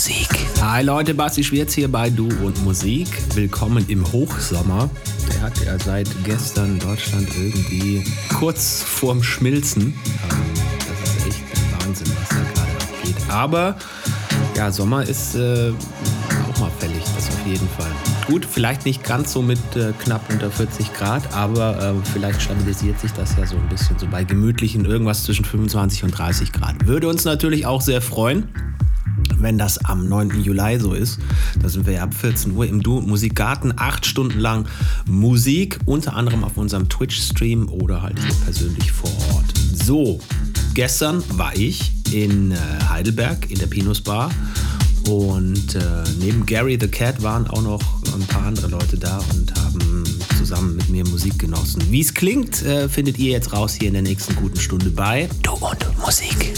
Musik. Hi Leute, Basti Schwierz hier bei Du und Musik. Willkommen im Hochsommer. Der hat ja seit gestern Deutschland irgendwie kurz vorm Schmilzen. Das ist echt ein Wahnsinn, was da gerade abgeht. Aber ja, Sommer ist äh, auch mal fällig, das auf jeden Fall. Gut, vielleicht nicht ganz so mit äh, knapp unter 40 Grad, aber äh, vielleicht stabilisiert sich das ja so ein bisschen so bei gemütlichen irgendwas zwischen 25 und 30 Grad. Würde uns natürlich auch sehr freuen wenn das am 9. Juli so ist. Da sind wir ja ab 14 Uhr im Du Musikgarten, acht Stunden lang Musik, unter anderem auf unserem Twitch-Stream oder halt hier persönlich vor Ort. So, gestern war ich in äh, Heidelberg in der Pinus Bar und äh, neben Gary the Cat waren auch noch ein paar andere Leute da und haben zusammen mit mir Musik genossen. Wie es klingt, äh, findet ihr jetzt raus hier in der nächsten guten Stunde bei Du und Musik.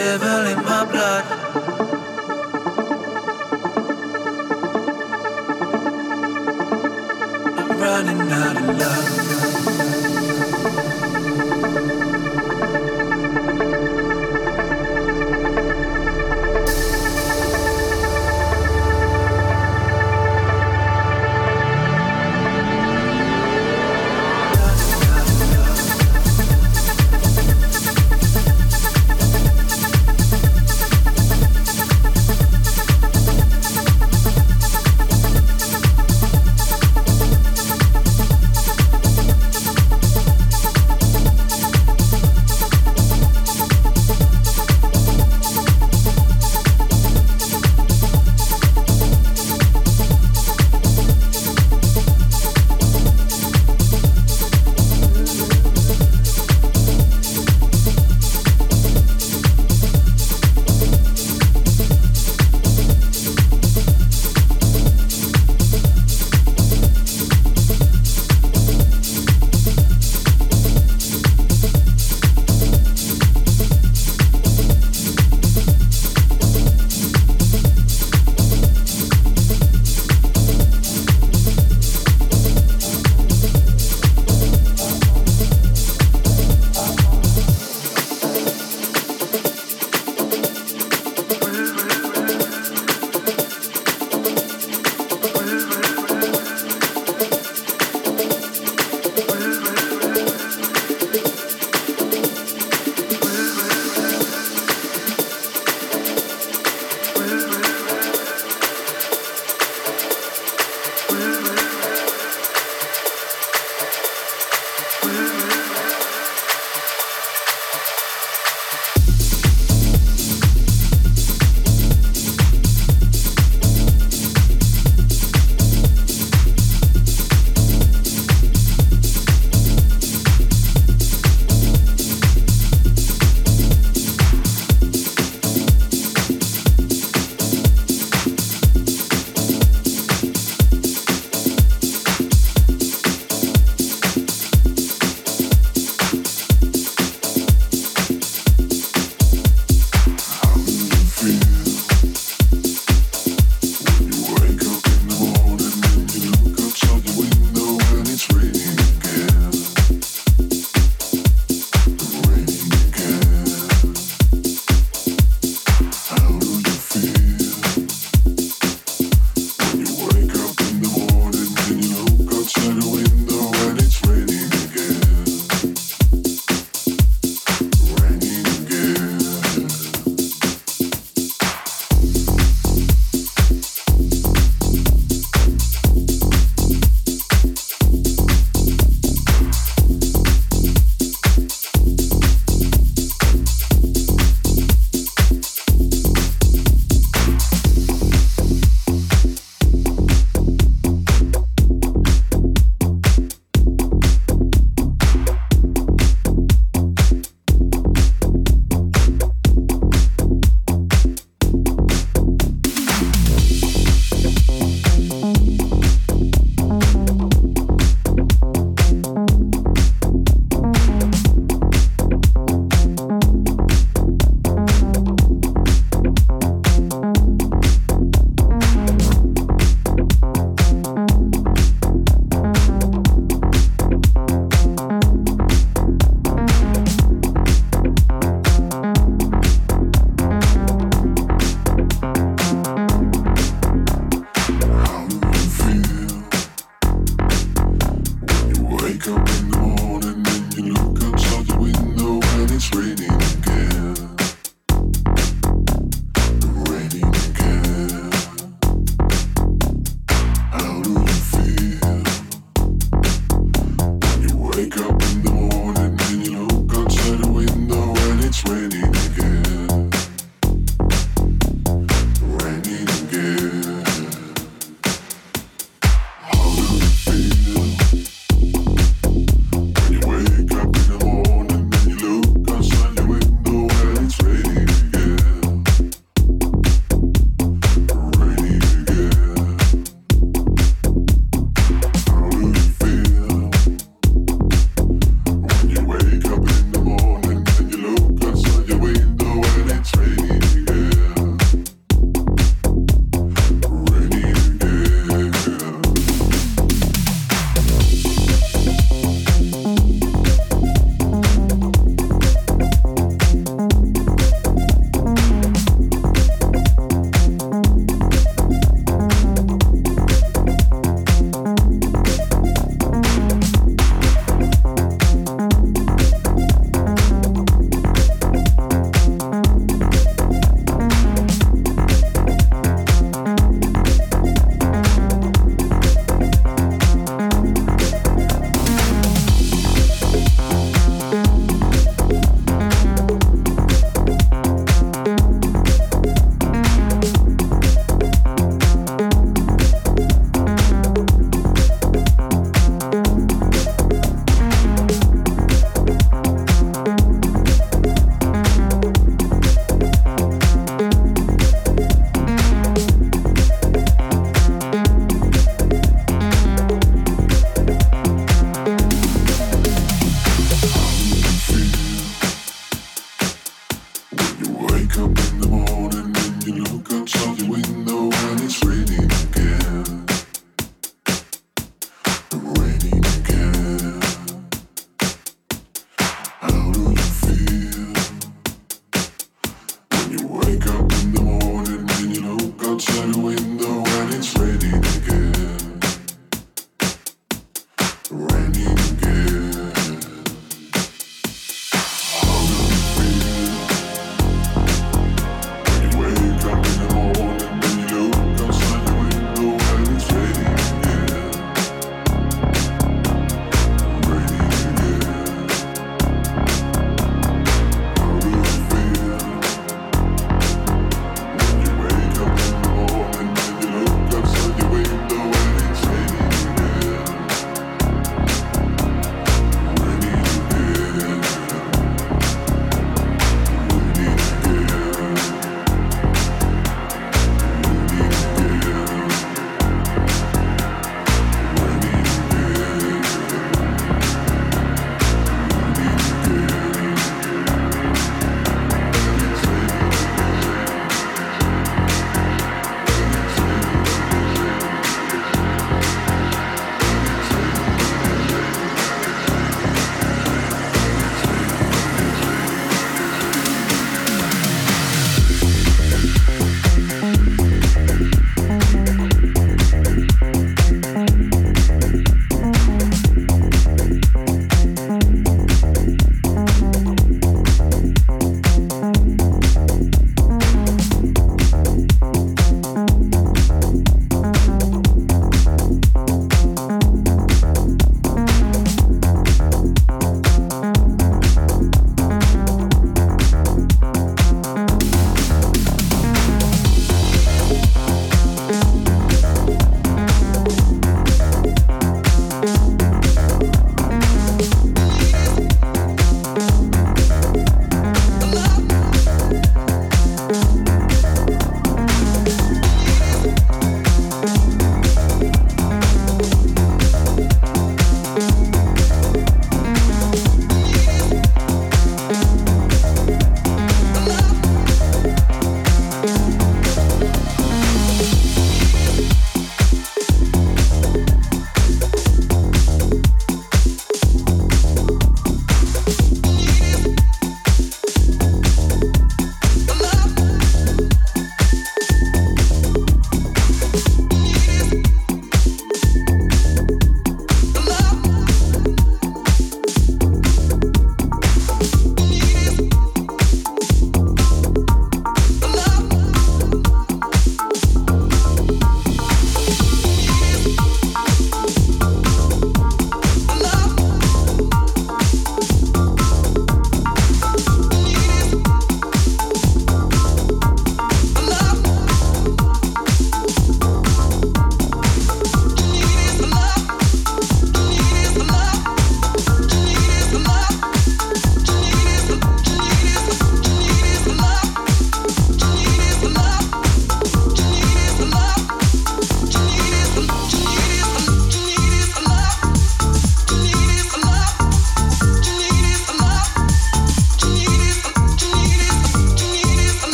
devil in my blood. I'm running out of love.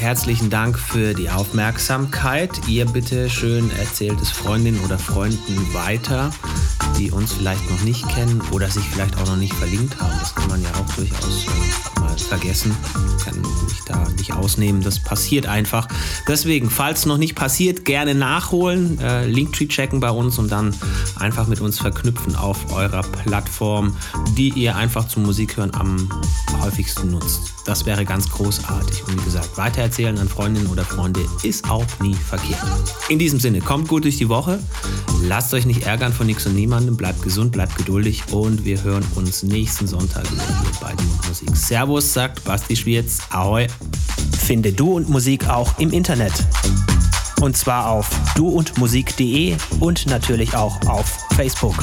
Herzlichen Dank für die Aufmerksamkeit. Ihr bitte schön erzählt es Freundinnen oder Freunden weiter, die uns vielleicht noch nicht kennen oder sich vielleicht auch noch nicht verlinkt haben. Das kann man ja auch durchaus äh, mal vergessen. Kann mich da nicht ausnehmen. Das passiert einfach. Deswegen, falls noch nicht passiert, gerne nachholen, äh, Linktree checken bei uns und dann einfach mit uns verknüpfen auf eurer Plattform, die ihr einfach zum Musikhören am häufigsten nutzt. Das wäre ganz großartig. Und wie gesagt, weitererzählen an Freundinnen oder Freunde ist auch nie verkehrt. In diesem Sinne, kommt gut durch die Woche. Lasst euch nicht ärgern von nichts und niemandem. Bleibt gesund, bleibt geduldig und wir hören uns nächsten Sonntag wieder hier bei und Musik. Servus, sagt Basti Schwierz. Ahoi. Finde Du und Musik auch im Internet. Und zwar auf duundmusik.de und natürlich auch auf Facebook.